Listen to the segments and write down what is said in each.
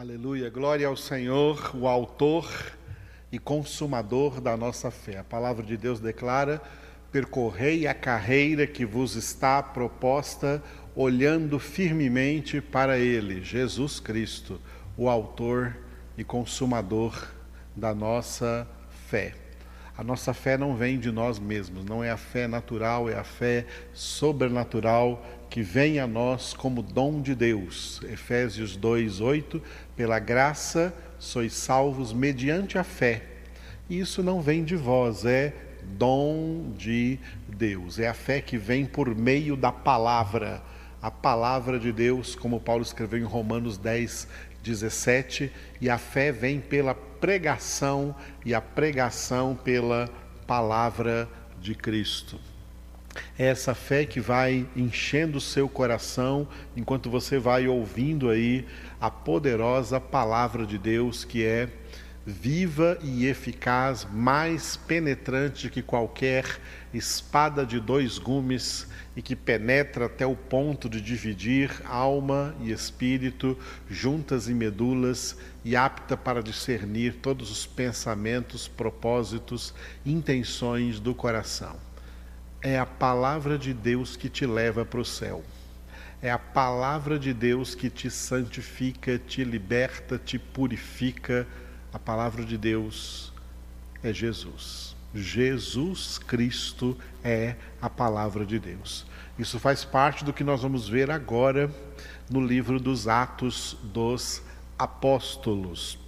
Aleluia, glória ao Senhor, o Autor e Consumador da nossa fé. A palavra de Deus declara: percorrei a carreira que vos está proposta, olhando firmemente para Ele, Jesus Cristo, o Autor e Consumador da nossa fé. A nossa fé não vem de nós mesmos, não é a fé natural, é a fé sobrenatural que vem a nós como dom de Deus. Efésios 2:8, pela graça sois salvos mediante a fé. Isso não vem de vós, é dom de Deus. É a fé que vem por meio da palavra. A palavra de Deus, como Paulo escreveu em Romanos 10, 17, e a fé vem pela pregação e a pregação pela palavra de Cristo. É essa fé que vai enchendo o seu coração enquanto você vai ouvindo aí a poderosa palavra de Deus que é viva e eficaz, mais penetrante que qualquer espada de dois gumes e que penetra até o ponto de dividir alma e espírito, juntas e medulas, e apta para discernir todos os pensamentos, propósitos, intenções do coração. É a palavra de Deus que te leva para o céu. É a palavra de Deus que te santifica, te liberta, te purifica. A palavra de Deus é Jesus. Jesus Cristo é a palavra de Deus. Isso faz parte do que nós vamos ver agora no livro dos Atos dos Apóstolos.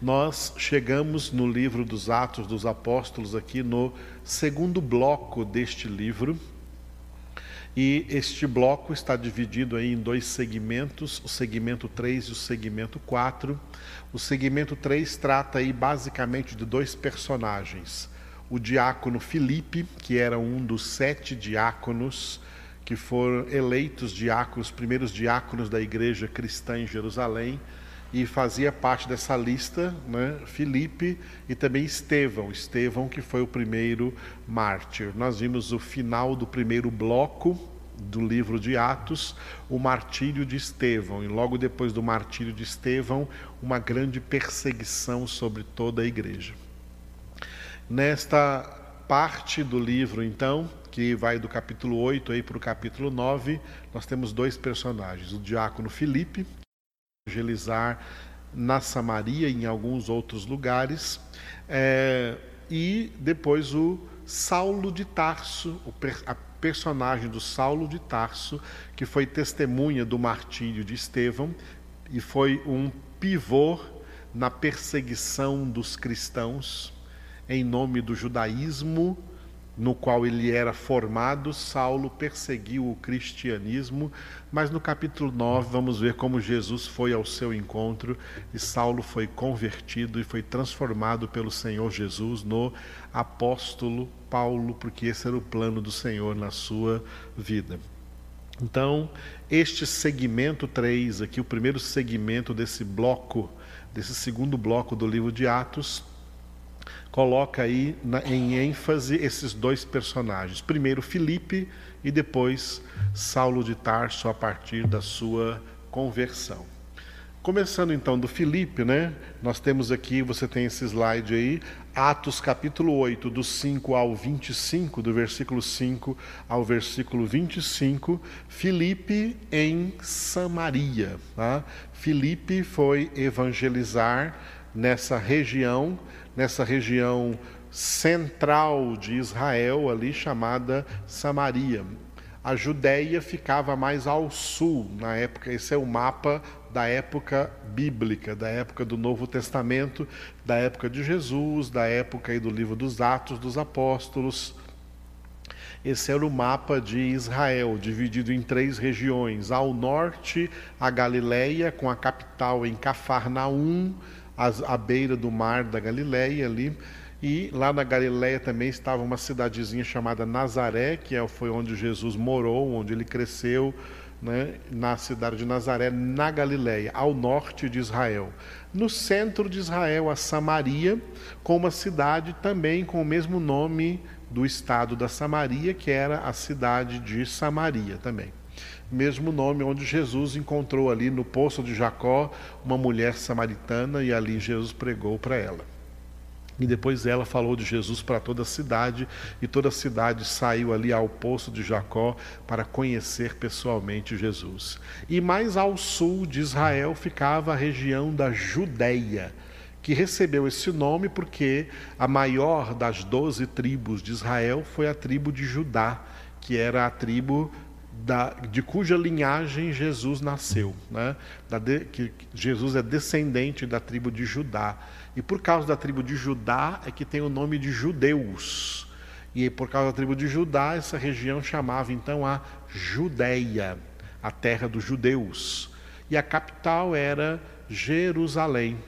Nós chegamos no livro dos Atos dos Apóstolos, aqui no segundo bloco deste livro. E este bloco está dividido aí em dois segmentos, o segmento 3 e o segmento 4. O segmento 3 trata aí basicamente de dois personagens. O diácono Filipe, que era um dos sete diáconos que foram eleitos diáconos, primeiros diáconos da igreja cristã em Jerusalém, e fazia parte dessa lista né, Filipe e também Estevão, Estevão que foi o primeiro mártir. Nós vimos o final do primeiro bloco do livro de Atos, o martírio de Estevão, e logo depois do martírio de Estevão, uma grande perseguição sobre toda a igreja. Nesta parte do livro, então, que vai do capítulo 8 aí para o capítulo 9, nós temos dois personagens, o diácono Filipe, evangelizar na Samaria e em alguns outros lugares, é, e depois o Saulo de Tarso, a personagem do Saulo de Tarso, que foi testemunha do martírio de Estevão e foi um pivô na perseguição dos cristãos em nome do judaísmo no qual ele era formado, Saulo perseguiu o cristianismo, mas no capítulo 9 vamos ver como Jesus foi ao seu encontro e Saulo foi convertido e foi transformado pelo Senhor Jesus no apóstolo Paulo, porque esse era o plano do Senhor na sua vida. Então, este segmento 3 aqui, o primeiro segmento desse bloco, desse segundo bloco do livro de Atos, coloca aí na, em ênfase esses dois personagens. Primeiro Filipe e depois Saulo de Tarso a partir da sua conversão. Começando então do Filipe, né? Nós temos aqui, você tem esse slide aí, Atos capítulo 8, do 5 ao 25, do versículo 5 ao versículo 25, Filipe em Samaria. Tá? Filipe foi evangelizar nessa região nessa região central de Israel, ali chamada Samaria. A Judéia ficava mais ao sul na época, esse é o mapa da época bíblica, da época do Novo Testamento, da época de Jesus, da época do livro dos Atos dos Apóstolos. Esse era o mapa de Israel, dividido em três regiões. Ao norte, a Galileia, com a capital em Cafarnaum, à beira do mar da Galileia ali. E lá na Galileia também estava uma cidadezinha chamada Nazaré, que é, foi onde Jesus morou, onde ele cresceu, né, na cidade de Nazaré, na Galileia, ao norte de Israel. No centro de Israel, a Samaria, com uma cidade também com o mesmo nome do estado da Samaria, que era a cidade de Samaria também. Mesmo nome onde Jesus encontrou ali no poço de Jacó uma mulher samaritana e ali Jesus pregou para ela. E depois ela falou de Jesus para toda a cidade, e toda a cidade saiu ali ao poço de Jacó para conhecer pessoalmente Jesus. E mais ao sul de Israel ficava a região da Judéia, que recebeu esse nome porque a maior das doze tribos de Israel foi a tribo de Judá, que era a tribo da, de cuja linhagem Jesus nasceu, né? De, que Jesus é descendente da tribo de Judá. E por causa da tribo de Judá é que tem o nome de judeus. E por causa da tribo de Judá, essa região chamava então a Judéia, a terra dos judeus. E a capital era Jerusalém.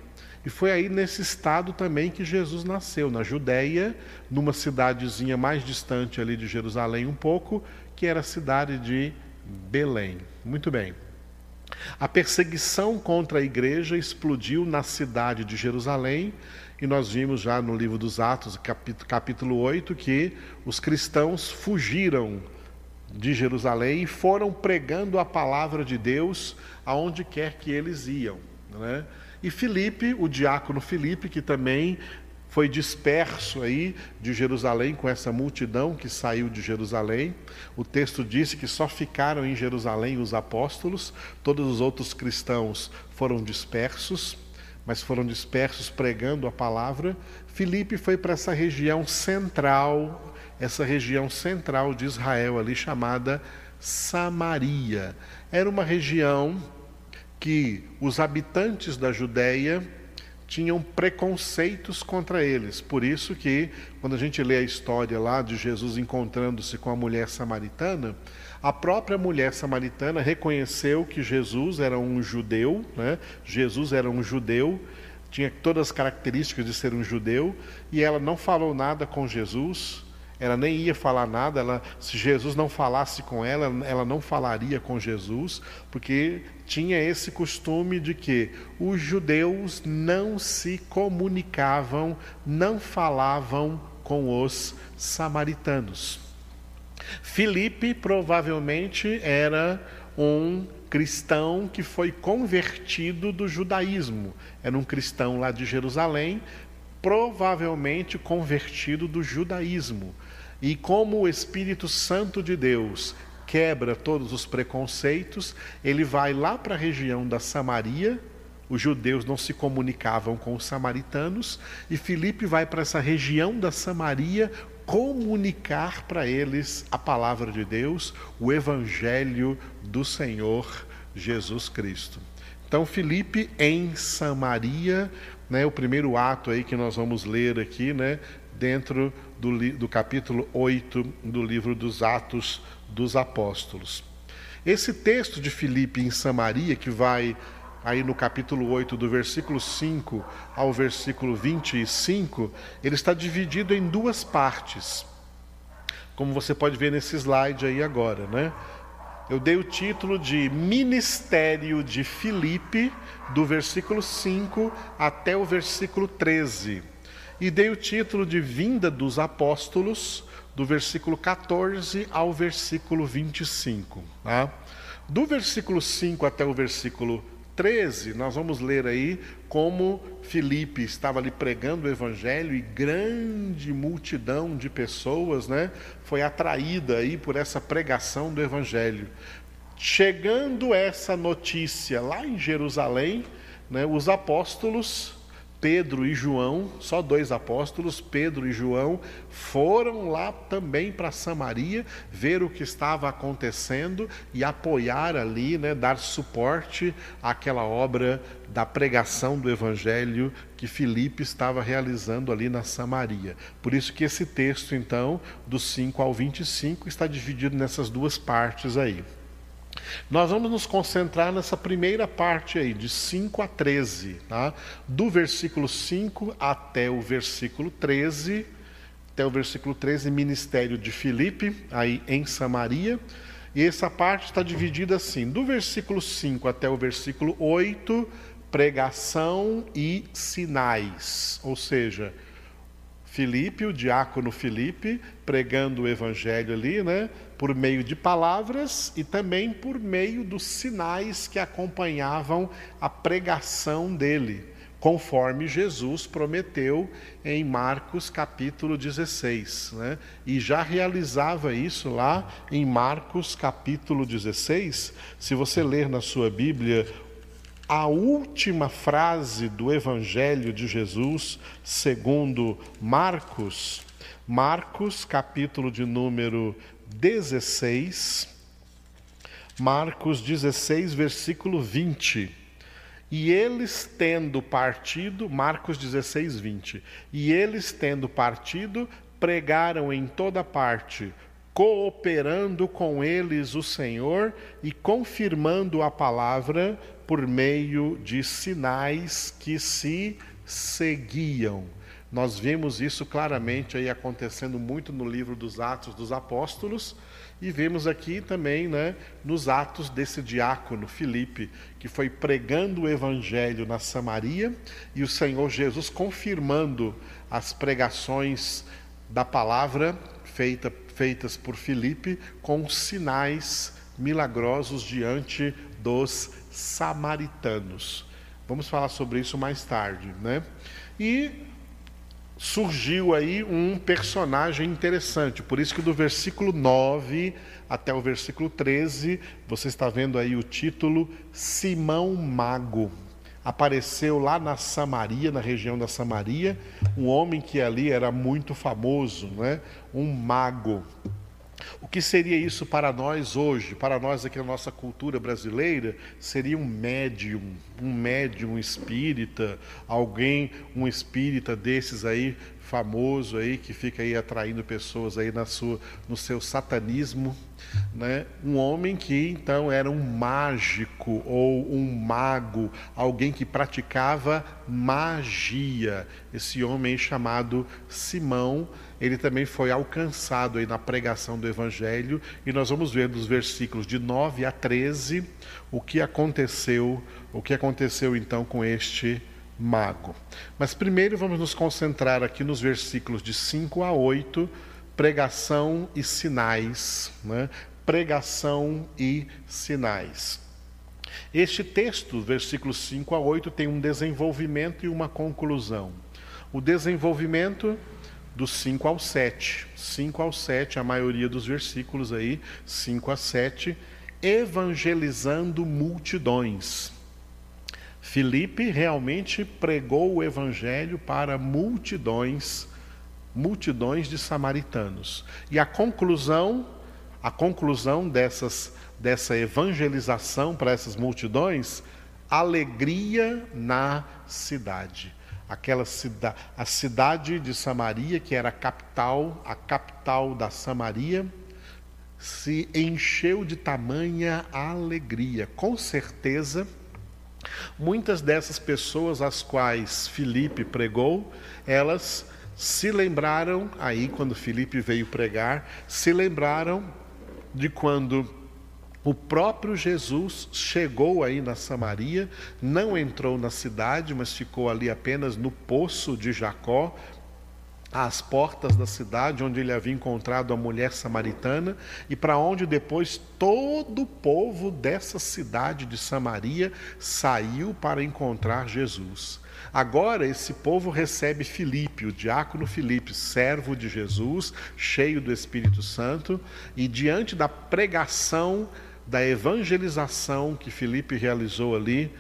E foi aí nesse estado também que Jesus nasceu, na Judéia, numa cidadezinha mais distante ali de Jerusalém um pouco, que era a cidade de Belém. Muito bem. A perseguição contra a igreja explodiu na cidade de Jerusalém, e nós vimos já no livro dos Atos, capítulo 8, que os cristãos fugiram de Jerusalém e foram pregando a palavra de Deus aonde quer que eles iam. Né? E Filipe, o diácono Filipe, que também foi disperso aí de Jerusalém com essa multidão que saiu de Jerusalém. O texto disse que só ficaram em Jerusalém os apóstolos, todos os outros cristãos foram dispersos, mas foram dispersos pregando a palavra. Filipe foi para essa região central, essa região central de Israel ali chamada Samaria. Era uma região que os habitantes da Judéia tinham preconceitos contra eles. Por isso que, quando a gente lê a história lá de Jesus encontrando-se com a mulher samaritana, a própria mulher samaritana reconheceu que Jesus era um judeu, né? Jesus era um judeu, tinha todas as características de ser um judeu, e ela não falou nada com Jesus, ela nem ia falar nada, ela, se Jesus não falasse com ela, ela não falaria com Jesus, porque tinha esse costume de que os judeus não se comunicavam, não falavam com os samaritanos. Filipe provavelmente era um cristão que foi convertido do judaísmo. Era um cristão lá de Jerusalém, provavelmente convertido do judaísmo. E como o Espírito Santo de Deus quebra todos os preconceitos, ele vai lá para a região da Samaria. Os judeus não se comunicavam com os samaritanos, e Filipe vai para essa região da Samaria comunicar para eles a palavra de Deus, o evangelho do Senhor Jesus Cristo. Então, Filipe em Samaria, né, o primeiro ato aí que nós vamos ler aqui, né, dentro do, do capítulo 8 do livro dos Atos dos Apóstolos. Esse texto de Filipe em Samaria, que vai aí no capítulo 8, do versículo 5 ao versículo 25, ele está dividido em duas partes. Como você pode ver nesse slide aí agora, né? Eu dei o título de Ministério de Filipe, do versículo 5 até o versículo 13 e dei o título de Vinda dos Apóstolos, do versículo 14 ao versículo 25. Tá? Do versículo 5 até o versículo 13, nós vamos ler aí como Filipe estava ali pregando o evangelho e grande multidão de pessoas, né, foi atraída aí por essa pregação do evangelho. Chegando essa notícia lá em Jerusalém, né, os apóstolos Pedro e João, só dois apóstolos, Pedro e João, foram lá também para Samaria ver o que estava acontecendo e apoiar ali, né, dar suporte àquela obra da pregação do evangelho que Filipe estava realizando ali na Samaria. Por isso que esse texto, então, dos 5 ao 25, está dividido nessas duas partes aí. Nós vamos nos concentrar nessa primeira parte aí, de 5 a 13, tá? do versículo 5 até o versículo 13, até o versículo 13, ministério de Filipe, aí em Samaria. E essa parte está dividida assim: do versículo 5 até o versículo 8, pregação e sinais. Ou seja, Filipe, o diácono Filipe, pregando o evangelho ali, né? Por meio de palavras e também por meio dos sinais que acompanhavam a pregação dele, conforme Jesus prometeu em Marcos capítulo 16, né? E já realizava isso lá em Marcos capítulo 16. Se você ler na sua Bíblia a última frase do Evangelho de Jesus, segundo Marcos, Marcos, capítulo de número 16, Marcos 16, versículo 20. E eles tendo partido, Marcos 16, 20. E eles tendo partido, pregaram em toda parte, cooperando com eles o Senhor e confirmando a palavra por meio de sinais que se seguiam. Nós vemos isso claramente aí acontecendo muito no livro dos Atos dos Apóstolos e vemos aqui também, né, nos atos desse diácono Filipe, que foi pregando o evangelho na Samaria e o Senhor Jesus confirmando as pregações da palavra feita, feitas por Filipe com sinais milagrosos diante dos samaritanos. Vamos falar sobre isso mais tarde, né? E surgiu aí um personagem interessante, por isso que do versículo 9 até o versículo 13, você está vendo aí o título Simão Mago. Apareceu lá na Samaria, na região da Samaria, um homem que ali era muito famoso, né? um mago. O que seria isso para nós hoje? Para nós aqui na nossa cultura brasileira, seria um médium, um médium espírita, alguém, um espírita desses aí famoso aí que fica aí atraindo pessoas aí na sua no seu satanismo, né? Um homem que então era um mágico ou um mago, alguém que praticava magia. Esse homem chamado Simão, ele também foi alcançado aí na pregação do evangelho e nós vamos ver dos versículos de 9 a 13 o que aconteceu, o que aconteceu então com este mago. Mas primeiro vamos nos concentrar aqui nos versículos de 5 a 8, pregação e sinais. Né? Pregação e sinais. Este texto, versículos 5 a 8, tem um desenvolvimento e uma conclusão. O desenvolvimento do 5 ao 7. 5 ao 7, a maioria dos versículos aí, 5 a 7, evangelizando multidões. Filipe realmente pregou o evangelho para multidões, multidões de samaritanos. E a conclusão, a conclusão dessas dessa evangelização para essas multidões, alegria na cidade. Aquela cidade, a cidade de Samaria, que era a capital, a capital da Samaria, se encheu de tamanha alegria. Com certeza, Muitas dessas pessoas às quais Filipe pregou, elas se lembraram, aí quando Filipe veio pregar, se lembraram de quando o próprio Jesus chegou aí na Samaria, não entrou na cidade, mas ficou ali apenas no poço de Jacó, às portas da cidade onde ele havia encontrado a mulher samaritana e para onde depois todo o povo dessa cidade de Samaria saiu para encontrar Jesus. Agora esse povo recebe Filipe, o diácono Filipe, servo de Jesus, cheio do Espírito Santo, e diante da pregação, da evangelização que Filipe realizou ali,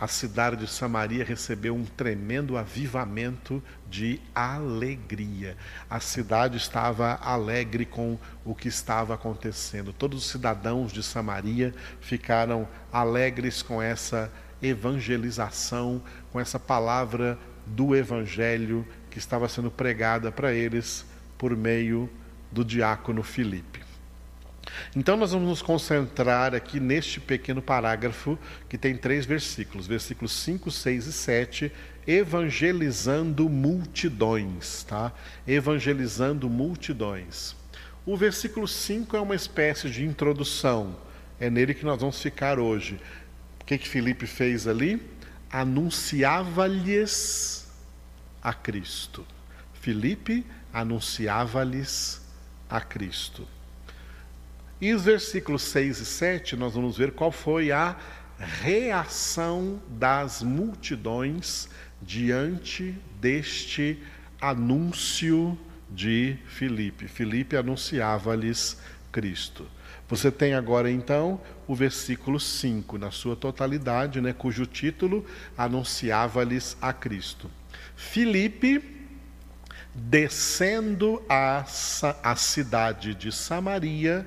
a cidade de Samaria recebeu um tremendo avivamento de alegria. A cidade estava alegre com o que estava acontecendo. Todos os cidadãos de Samaria ficaram alegres com essa evangelização, com essa palavra do evangelho que estava sendo pregada para eles por meio do diácono Filipe. Então, nós vamos nos concentrar aqui neste pequeno parágrafo que tem três versículos, versículos 5, 6 e 7, evangelizando multidões, tá? Evangelizando multidões. O versículo 5 é uma espécie de introdução, é nele que nós vamos ficar hoje. O que, que Felipe fez ali? Anunciava-lhes a Cristo. Filipe anunciava-lhes a Cristo. E os versículos 6 e 7, nós vamos ver qual foi a reação das multidões diante deste anúncio de Filipe. Filipe anunciava-lhes Cristo. Você tem agora então o versículo 5 na sua totalidade, né, cujo título anunciava-lhes a Cristo. Filipe descendo a cidade de Samaria,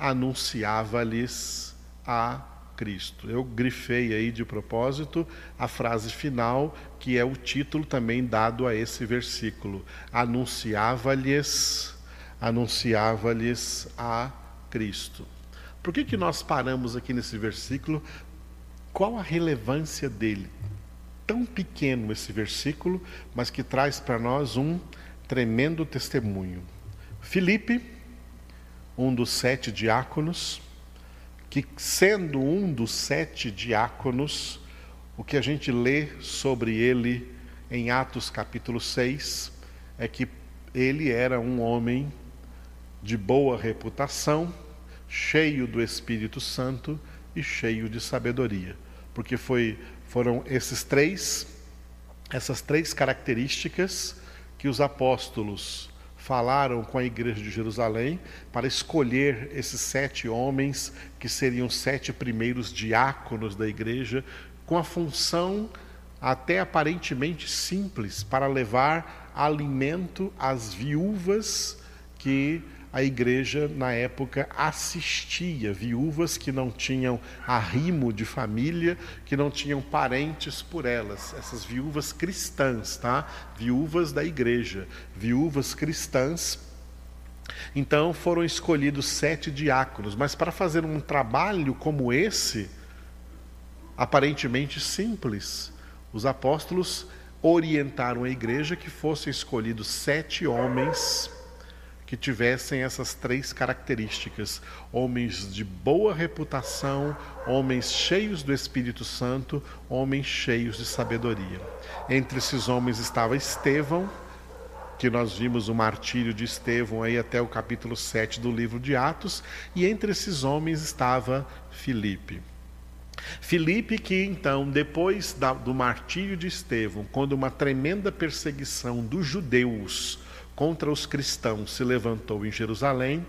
anunciava-lhes a Cristo. Eu grifei aí de propósito a frase final, que é o título também dado a esse versículo. Anunciava-lhes, anunciava-lhes a Cristo. Por que, que nós paramos aqui nesse versículo? Qual a relevância dele? Tão pequeno esse versículo, mas que traz para nós um tremendo testemunho. Filipe, um dos sete diáconos, que sendo um dos sete diáconos, o que a gente lê sobre ele em Atos capítulo 6 é que ele era um homem de boa reputação, cheio do Espírito Santo e cheio de sabedoria, porque foi, foram esses três, essas três características que os apóstolos falaram com a igreja de Jerusalém para escolher esses sete homens que seriam os sete primeiros diáconos da igreja, com a função até aparentemente simples para levar alimento às viúvas que a igreja, na época, assistia viúvas que não tinham arrimo de família, que não tinham parentes por elas, essas viúvas cristãs, tá? Viúvas da igreja, viúvas cristãs. Então foram escolhidos sete diáconos, mas para fazer um trabalho como esse, aparentemente simples, os apóstolos orientaram a igreja que fossem escolhidos sete homens que tivessem essas três características: homens de boa reputação, homens cheios do Espírito Santo, homens cheios de sabedoria. Entre esses homens estava Estevão, que nós vimos o martírio de Estevão aí até o capítulo 7 do livro de Atos, e entre esses homens estava Filipe. Filipe, que então, depois da, do martírio de Estevão, quando uma tremenda perseguição dos judeus contra os cristãos se levantou em Jerusalém,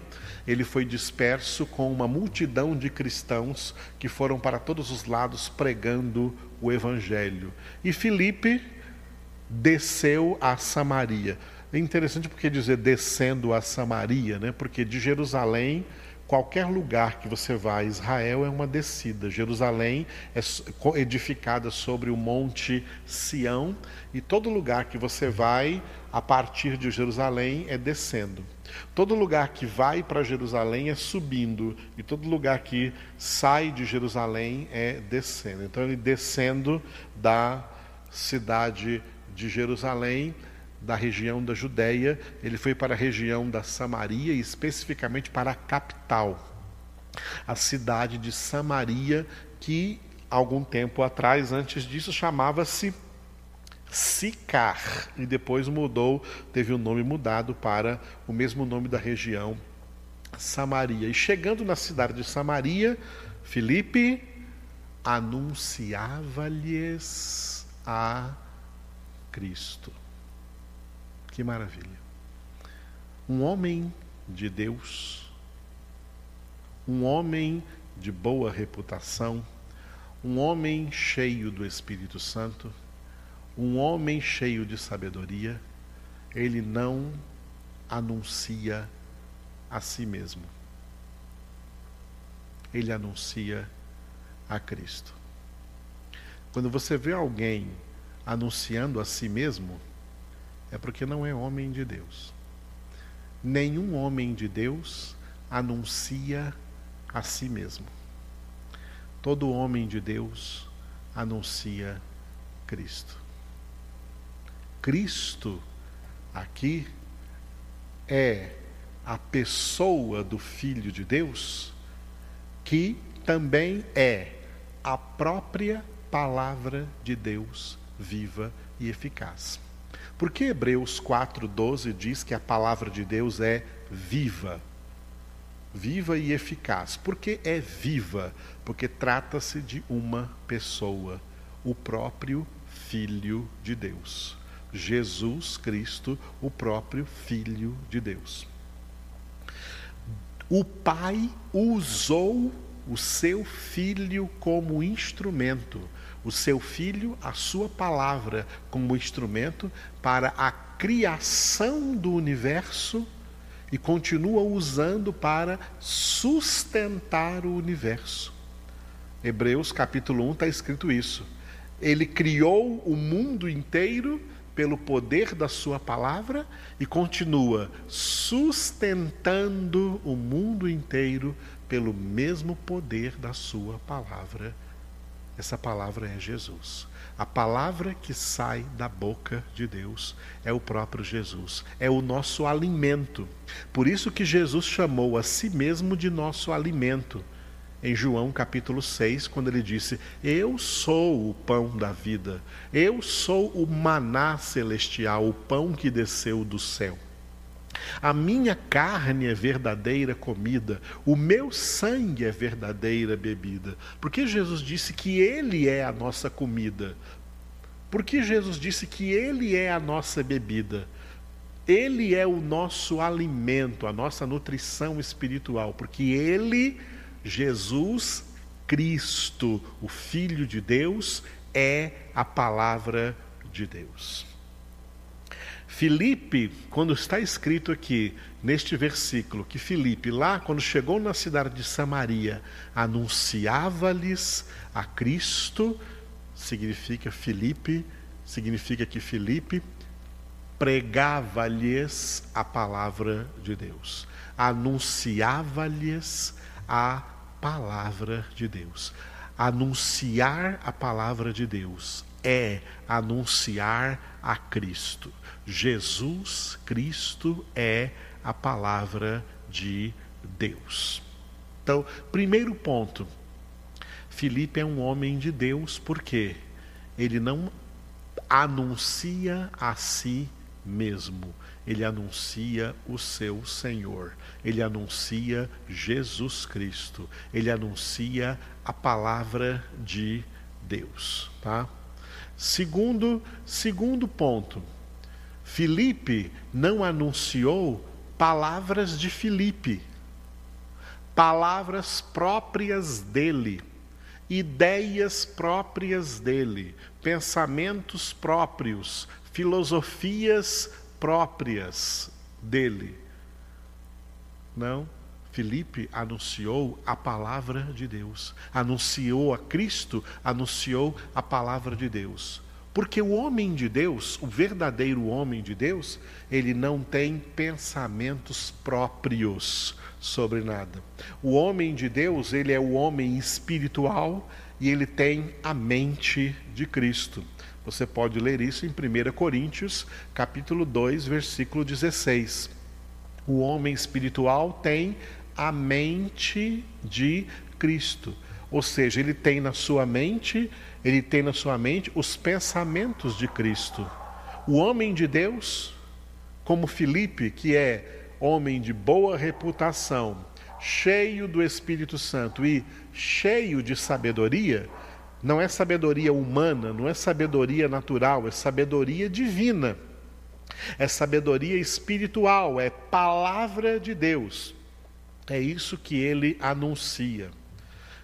ele foi disperso com uma multidão de cristãos que foram para todos os lados pregando o evangelho. E Filipe desceu a Samaria. É interessante porque dizer descendo a Samaria, né? Porque de Jerusalém Qualquer lugar que você vá, Israel é uma descida. Jerusalém é edificada sobre o monte Sião, e todo lugar que você vai, a partir de Jerusalém, é descendo. Todo lugar que vai para Jerusalém é subindo, e todo lugar que sai de Jerusalém é descendo. Então, ele descendo da cidade de Jerusalém, da região da Judéia, ele foi para a região da Samaria, especificamente para a capital, a cidade de Samaria, que algum tempo atrás, antes disso, chamava-se Sicar, e depois mudou, teve o nome mudado para o mesmo nome da região, Samaria. E chegando na cidade de Samaria, Filipe anunciava-lhes a Cristo. Que maravilha. Um homem de Deus, um homem de boa reputação, um homem cheio do Espírito Santo, um homem cheio de sabedoria, ele não anuncia a si mesmo. Ele anuncia a Cristo. Quando você vê alguém anunciando a si mesmo, é porque não é homem de Deus. Nenhum homem de Deus anuncia a si mesmo. Todo homem de Deus anuncia Cristo. Cristo aqui é a pessoa do Filho de Deus, que também é a própria palavra de Deus viva e eficaz. Porque Hebreus 4,12 diz que a palavra de Deus é viva? Viva e eficaz. Por que é viva? Porque trata-se de uma pessoa, o próprio Filho de Deus. Jesus Cristo, o próprio Filho de Deus. O Pai usou o seu filho como instrumento, o seu filho, a sua palavra, como instrumento para a criação do universo e continua usando para sustentar o universo. Hebreus capítulo 1 está escrito isso. Ele criou o mundo inteiro pelo poder da Sua palavra e continua sustentando o mundo inteiro pelo mesmo poder da Sua palavra. Essa palavra é Jesus. A palavra que sai da boca de Deus é o próprio Jesus, é o nosso alimento. Por isso que Jesus chamou a si mesmo de nosso alimento em João capítulo 6, quando ele disse: Eu sou o pão da vida, eu sou o maná celestial, o pão que desceu do céu. A minha carne é verdadeira comida, o meu sangue é verdadeira bebida. Porque Jesus disse que Ele é a nossa comida? Porque Jesus disse que Ele é a nossa bebida? Ele é o nosso alimento, a nossa nutrição espiritual, porque Ele Jesus Cristo, o Filho de Deus, é a palavra de Deus. Filipe, quando está escrito aqui neste versículo, que Filipe, lá quando chegou na cidade de Samaria, anunciava-lhes a Cristo, significa Filipe, significa que Filipe pregava-lhes a palavra de Deus, anunciava-lhes a palavra de Deus. Anunciar a palavra de Deus é anunciar a Cristo. Jesus Cristo é a palavra de Deus. Então, primeiro ponto, Filipe é um homem de Deus porque ele não anuncia a si mesmo, ele anuncia o seu Senhor, ele anuncia Jesus Cristo, ele anuncia a palavra de Deus, tá? Segundo, segundo ponto, Filipe não anunciou palavras de Filipe, palavras próprias dele, ideias próprias dele, pensamentos próprios, filosofias próprias dele. Não. Filipe anunciou a palavra de Deus, anunciou a Cristo, anunciou a palavra de Deus. Porque o homem de Deus, o verdadeiro homem de Deus, ele não tem pensamentos próprios sobre nada. O homem de Deus, ele é o homem espiritual e ele tem a mente de Cristo. Você pode ler isso em 1 Coríntios, capítulo 2, versículo 16. O homem espiritual tem a mente de Cristo. Ou seja, ele tem na sua mente, ele tem na sua mente os pensamentos de Cristo. O homem de Deus, como Filipe, que é homem de boa reputação, cheio do Espírito Santo e cheio de sabedoria, não é sabedoria humana, não é sabedoria natural, é sabedoria divina. É sabedoria espiritual, é palavra de Deus. É isso que ele anuncia.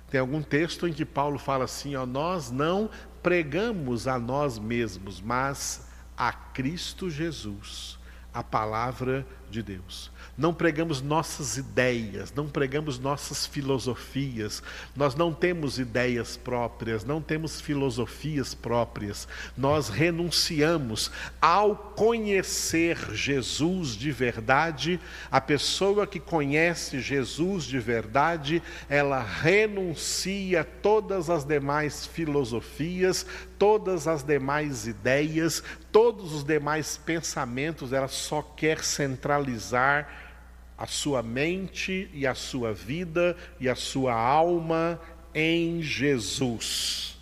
Tem algum texto em que Paulo fala assim: ó, nós não pregamos a nós mesmos, mas a Cristo Jesus, a palavra de Deus. Não pregamos nossas ideias, não pregamos nossas filosofias, nós não temos ideias próprias, não temos filosofias próprias, nós renunciamos ao conhecer Jesus de verdade, a pessoa que conhece Jesus de verdade, ela renuncia todas as demais filosofias, todas as demais ideias, todos os demais pensamentos, ela só quer centralizar a sua mente e a sua vida e a sua alma em Jesus.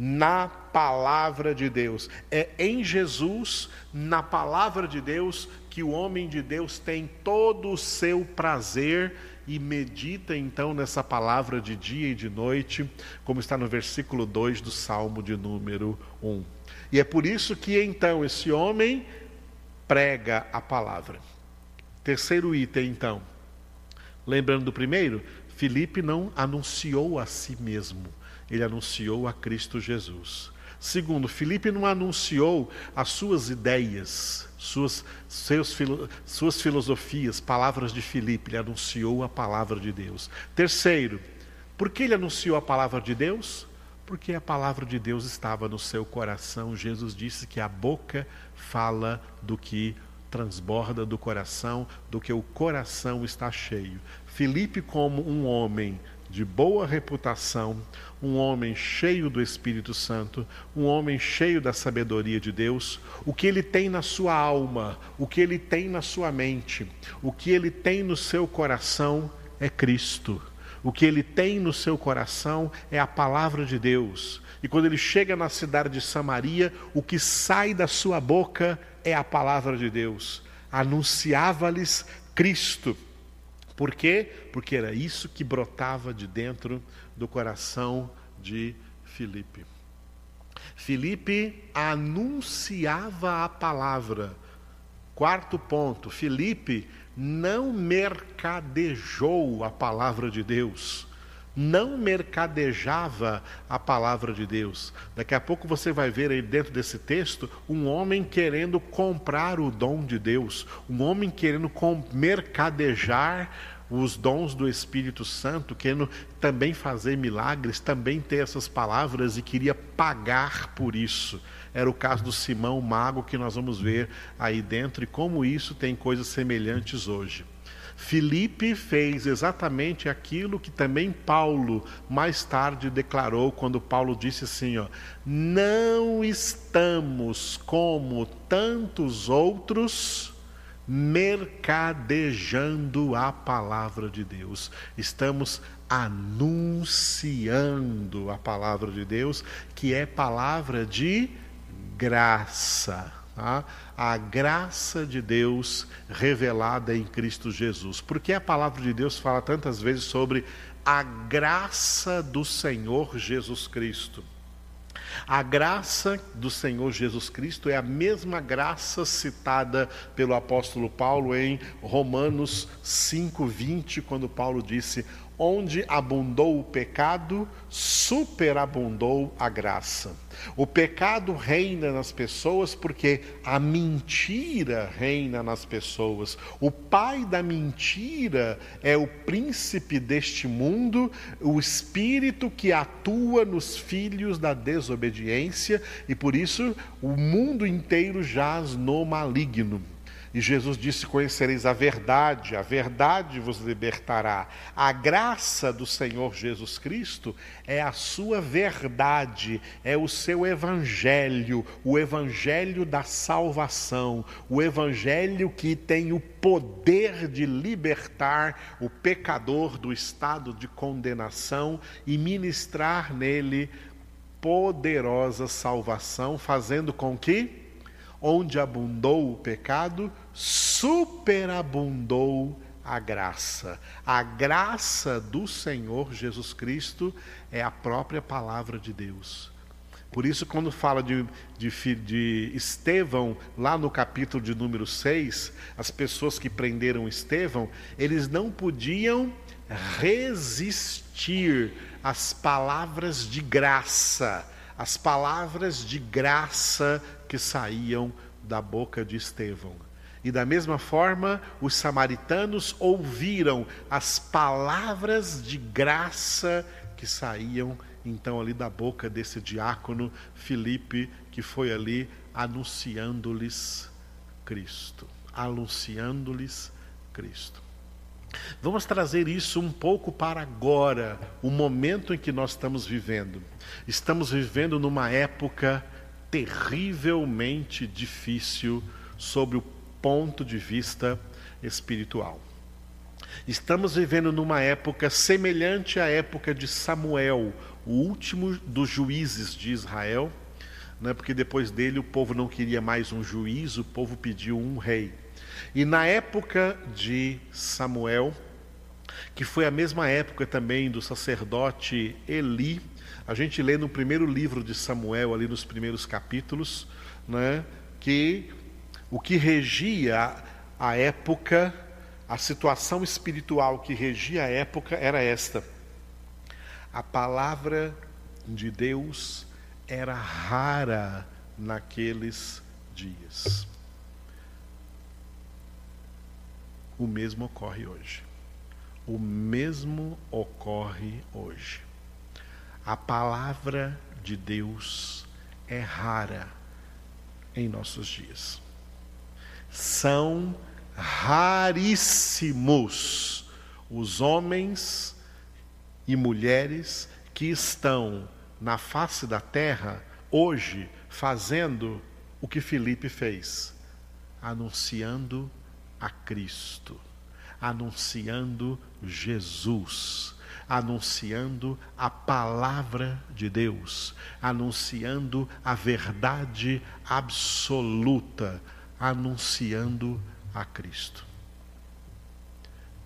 na palavra de Deus. É em Jesus, na palavra de Deus, que o homem de Deus tem todo o seu prazer e medita então nessa palavra de dia e de noite, como está no versículo 2 do Salmo de número 1. E é por isso que então esse homem prega a palavra. Terceiro item, então. Lembrando do primeiro, Filipe não anunciou a si mesmo, ele anunciou a Cristo Jesus. Segundo, Filipe não anunciou as suas ideias, suas, seus, suas filosofias, palavras de Filipe, ele anunciou a palavra de Deus. Terceiro, por que ele anunciou a palavra de Deus? Porque a palavra de Deus estava no seu coração. Jesus disse que a boca fala do que transborda do coração, do que o coração está cheio. Filipe, como um homem de boa reputação, um homem cheio do Espírito Santo, um homem cheio da sabedoria de Deus, o que ele tem na sua alma, o que ele tem na sua mente, o que ele tem no seu coração é Cristo. O que ele tem no seu coração é a palavra de Deus. E quando ele chega na cidade de Samaria, o que sai da sua boca é a palavra de Deus. Anunciava-lhes Cristo. Por quê? Porque era isso que brotava de dentro do coração de Filipe. Filipe anunciava a palavra. Quarto ponto, Filipe não mercadejou a palavra de Deus não mercadejava a palavra de Deus. Daqui a pouco você vai ver aí dentro desse texto um homem querendo comprar o dom de Deus, um homem querendo mercadejar os dons do Espírito Santo, querendo também fazer milagres, também ter essas palavras e queria pagar por isso. Era o caso do Simão Mago que nós vamos ver aí dentro e como isso tem coisas semelhantes hoje. Filipe fez exatamente aquilo que também Paulo mais tarde declarou quando Paulo disse assim, ó: "Não estamos como tantos outros mercadejando a palavra de Deus. Estamos anunciando a palavra de Deus, que é palavra de graça tá? a graça de Deus revelada em Cristo Jesus. Porque a palavra de Deus fala tantas vezes sobre a graça do Senhor Jesus Cristo. A graça do Senhor Jesus Cristo é a mesma graça citada pelo apóstolo Paulo em Romanos 5:20, quando Paulo disse: Onde abundou o pecado, superabundou a graça. O pecado reina nas pessoas porque a mentira reina nas pessoas. O pai da mentira é o príncipe deste mundo, o espírito que atua nos filhos da desobediência, e por isso o mundo inteiro jaz no maligno. E Jesus disse: Conhecereis a verdade, a verdade vos libertará. A graça do Senhor Jesus Cristo é a sua verdade, é o seu evangelho, o evangelho da salvação, o evangelho que tem o poder de libertar o pecador do estado de condenação e ministrar nele poderosa salvação, fazendo com que onde abundou o pecado, superabundou a graça. A graça do Senhor Jesus Cristo é a própria palavra de Deus. Por isso, quando fala de, de, de, Estevão, lá no capítulo de número 6, as pessoas que prenderam Estevão, eles não podiam resistir às palavras de graça, as palavras de graça que saíam da boca de Estevão. E da mesma forma, os samaritanos ouviram as palavras de graça que saíam então ali da boca desse diácono Filipe, que foi ali anunciando-lhes Cristo, anunciando-lhes Cristo. Vamos trazer isso um pouco para agora, o momento em que nós estamos vivendo. Estamos vivendo numa época terrivelmente difícil sobre o ponto de vista espiritual. Estamos vivendo numa época semelhante à época de Samuel, o último dos juízes de Israel, né, porque depois dele o povo não queria mais um juiz, o povo pediu um rei. E na época de Samuel, que foi a mesma época também do sacerdote Eli, a gente lê no primeiro livro de Samuel, ali nos primeiros capítulos, né, que o que regia a época, a situação espiritual que regia a época era esta: a palavra de Deus era rara naqueles dias. O mesmo ocorre hoje. O mesmo ocorre hoje. A palavra de Deus é rara em nossos dias. São raríssimos os homens e mulheres que estão na face da terra hoje fazendo o que Felipe fez, anunciando a Cristo, anunciando Jesus, anunciando a palavra de Deus, anunciando a verdade absoluta, anunciando a Cristo.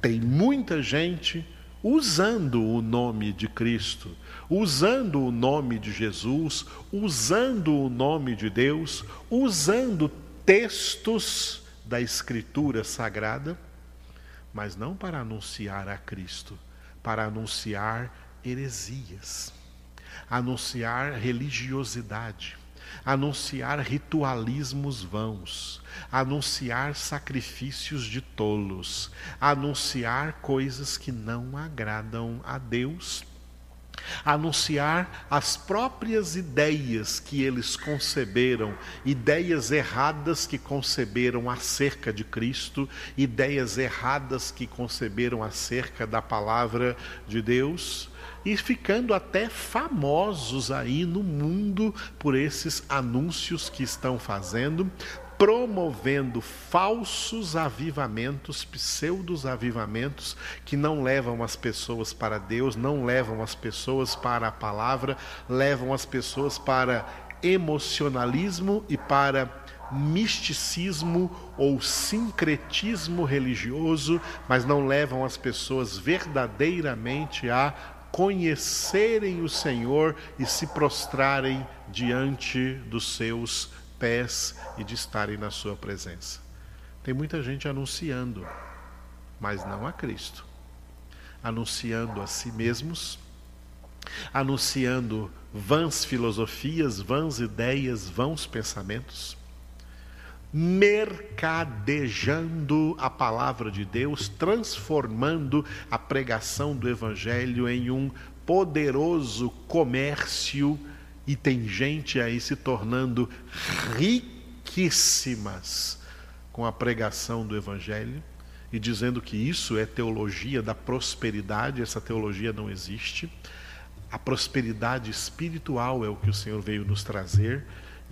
Tem muita gente usando o nome de Cristo, usando o nome de Jesus, usando o nome de Deus, usando textos da Escritura Sagrada, mas não para anunciar a Cristo, para anunciar heresias, anunciar religiosidade, anunciar ritualismos vãos, anunciar sacrifícios de tolos, anunciar coisas que não agradam a Deus anunciar as próprias ideias que eles conceberam, ideias erradas que conceberam acerca de Cristo, ideias erradas que conceberam acerca da palavra de Deus, e ficando até famosos aí no mundo por esses anúncios que estão fazendo, promovendo falsos avivamentos, pseudos avivamentos, que não levam as pessoas para Deus, não levam as pessoas para a palavra, levam as pessoas para emocionalismo e para misticismo ou sincretismo religioso, mas não levam as pessoas verdadeiramente a conhecerem o Senhor e se prostrarem diante dos seus pés e de estarem na Sua presença. Tem muita gente anunciando, mas não a Cristo, anunciando a si mesmos, anunciando vãs filosofias, vãs ideias, vãos pensamentos, mercadejando a palavra de Deus, transformando a pregação do Evangelho em um poderoso comércio e tem gente aí se tornando riquíssimas com a pregação do Evangelho e dizendo que isso é teologia da prosperidade, essa teologia não existe. A prosperidade espiritual é o que o Senhor veio nos trazer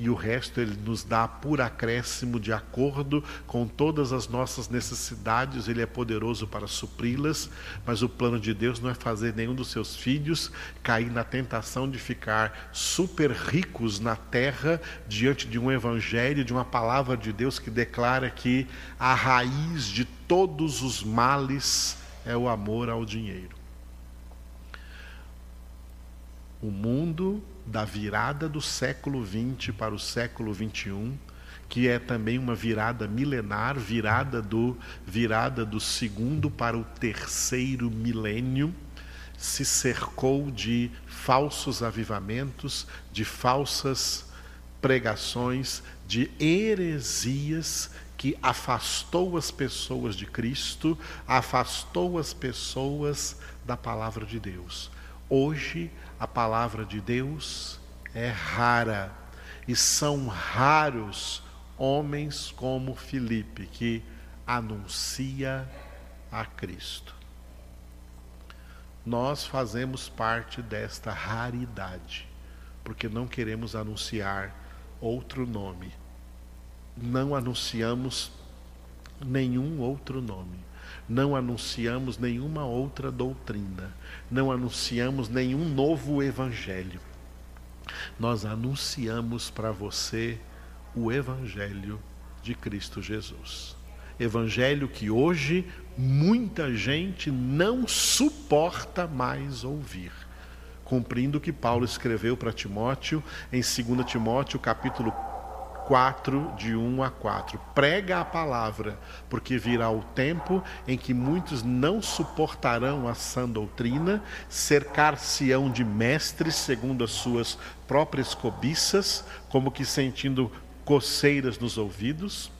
e o resto ele nos dá por acréscimo de acordo com todas as nossas necessidades, ele é poderoso para supri-las, mas o plano de Deus não é fazer nenhum dos seus filhos cair na tentação de ficar super ricos na terra diante de um evangelho, de uma palavra de Deus que declara que a raiz de todos os males é o amor ao dinheiro. O mundo da virada do século XX para o século XXI, que é também uma virada milenar, virada do virada do segundo para o terceiro milênio, se cercou de falsos avivamentos, de falsas pregações, de heresias que afastou as pessoas de Cristo, afastou as pessoas da palavra de Deus. Hoje a palavra de Deus é rara e são raros homens como Filipe que anuncia a Cristo. Nós fazemos parte desta raridade, porque não queremos anunciar outro nome. Não anunciamos nenhum outro nome. não anunciamos nenhuma outra doutrina, não anunciamos nenhum novo evangelho. Nós anunciamos para você o evangelho de Cristo Jesus. Evangelho que hoje muita gente não suporta mais ouvir. Cumprindo o que Paulo escreveu para Timóteo em 2 Timóteo, capítulo 4, de 1 a 4. Prega a palavra, porque virá o tempo em que muitos não suportarão a sã doutrina, cercar-se-ão de mestres segundo as suas próprias cobiças, como que sentindo coceiras nos ouvidos,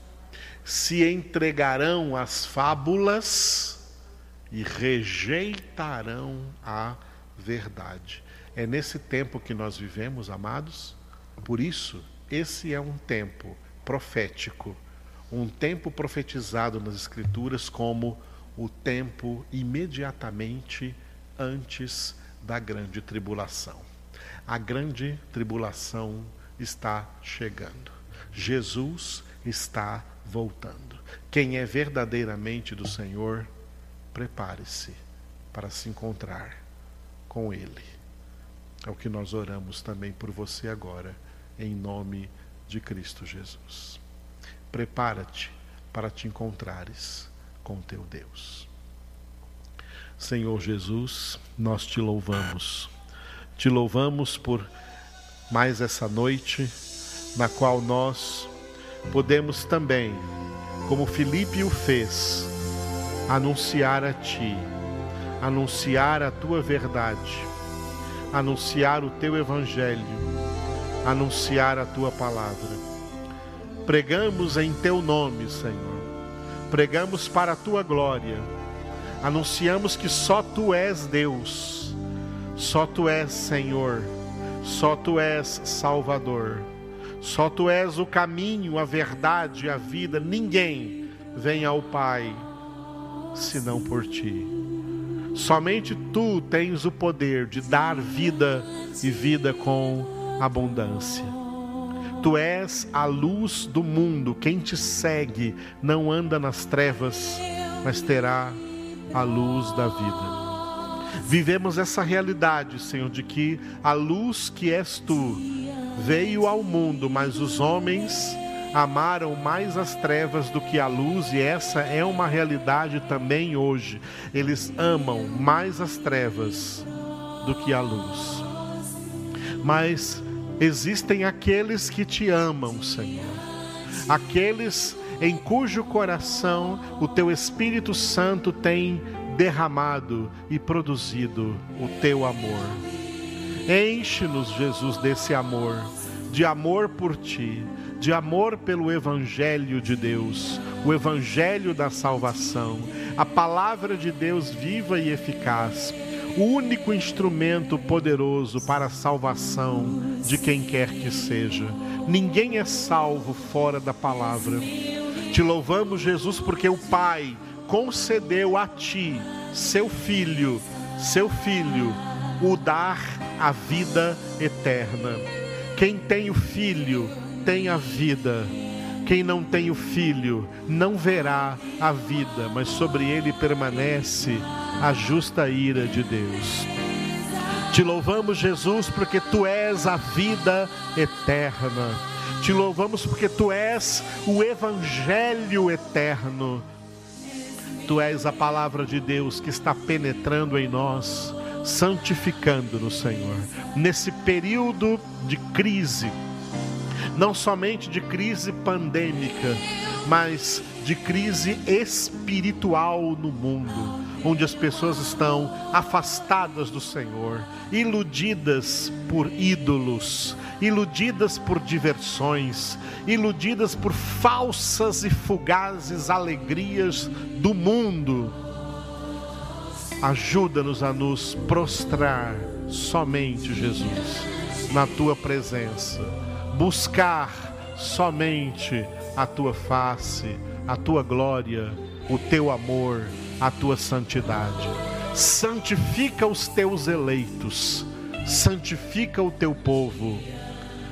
se entregarão às fábulas e rejeitarão a verdade. É nesse tempo que nós vivemos, amados, por isso esse é um tempo profético, um tempo profetizado nas Escrituras como o tempo imediatamente antes da grande tribulação. A grande tribulação está chegando. Jesus está voltando. Quem é verdadeiramente do Senhor, prepare-se para se encontrar com Ele. É o que nós oramos também por você agora em nome de Cristo Jesus. Prepara-te para te encontrares com teu Deus. Senhor Jesus, nós te louvamos. Te louvamos por mais essa noite na qual nós podemos também, como Filipe o fez, anunciar a ti, anunciar a tua verdade, anunciar o teu evangelho anunciar a tua palavra. Pregamos em teu nome, Senhor. Pregamos para a tua glória. Anunciamos que só tu és Deus. Só tu és Senhor. Só tu és Salvador. Só tu és o caminho, a verdade, a vida. Ninguém vem ao Pai senão por ti. Somente tu tens o poder de dar vida e vida com abundância. Tu és a luz do mundo, quem te segue não anda nas trevas, mas terá a luz da vida. Vivemos essa realidade, Senhor, de que a luz que és tu veio ao mundo, mas os homens amaram mais as trevas do que a luz, e essa é uma realidade também hoje. Eles amam mais as trevas do que a luz. Mas existem aqueles que te amam, Senhor. Aqueles em cujo coração o teu Espírito Santo tem derramado e produzido o teu amor. Enche-nos, Jesus, desse amor, de amor por ti, de amor pelo Evangelho de Deus, o Evangelho da salvação, a palavra de Deus viva e eficaz o único instrumento poderoso para a salvação de quem quer que seja. Ninguém é salvo fora da palavra. Te louvamos, Jesus, porque o Pai concedeu a ti, seu filho, seu filho, o dar a vida eterna. Quem tem o filho tem a vida. Quem não tem o filho não verá a vida, mas sobre ele permanece a justa ira de Deus. Te louvamos, Jesus, porque tu és a vida eterna. Te louvamos porque tu és o evangelho eterno. Tu és a palavra de Deus que está penetrando em nós, santificando-nos, Senhor. Nesse período de crise, não somente de crise pandêmica, mas de crise espiritual no mundo onde as pessoas estão afastadas do Senhor, iludidas por ídolos, iludidas por diversões, iludidas por falsas e fugazes alegrias do mundo. Ajuda-nos a nos prostrar somente, Jesus, na tua presença, buscar somente a tua face, a tua glória, o teu amor a tua santidade. Santifica os teus eleitos, santifica o teu povo,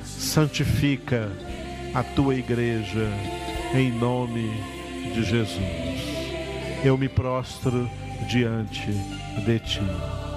santifica a tua igreja, em nome de Jesus. eu me prostro diante de ti.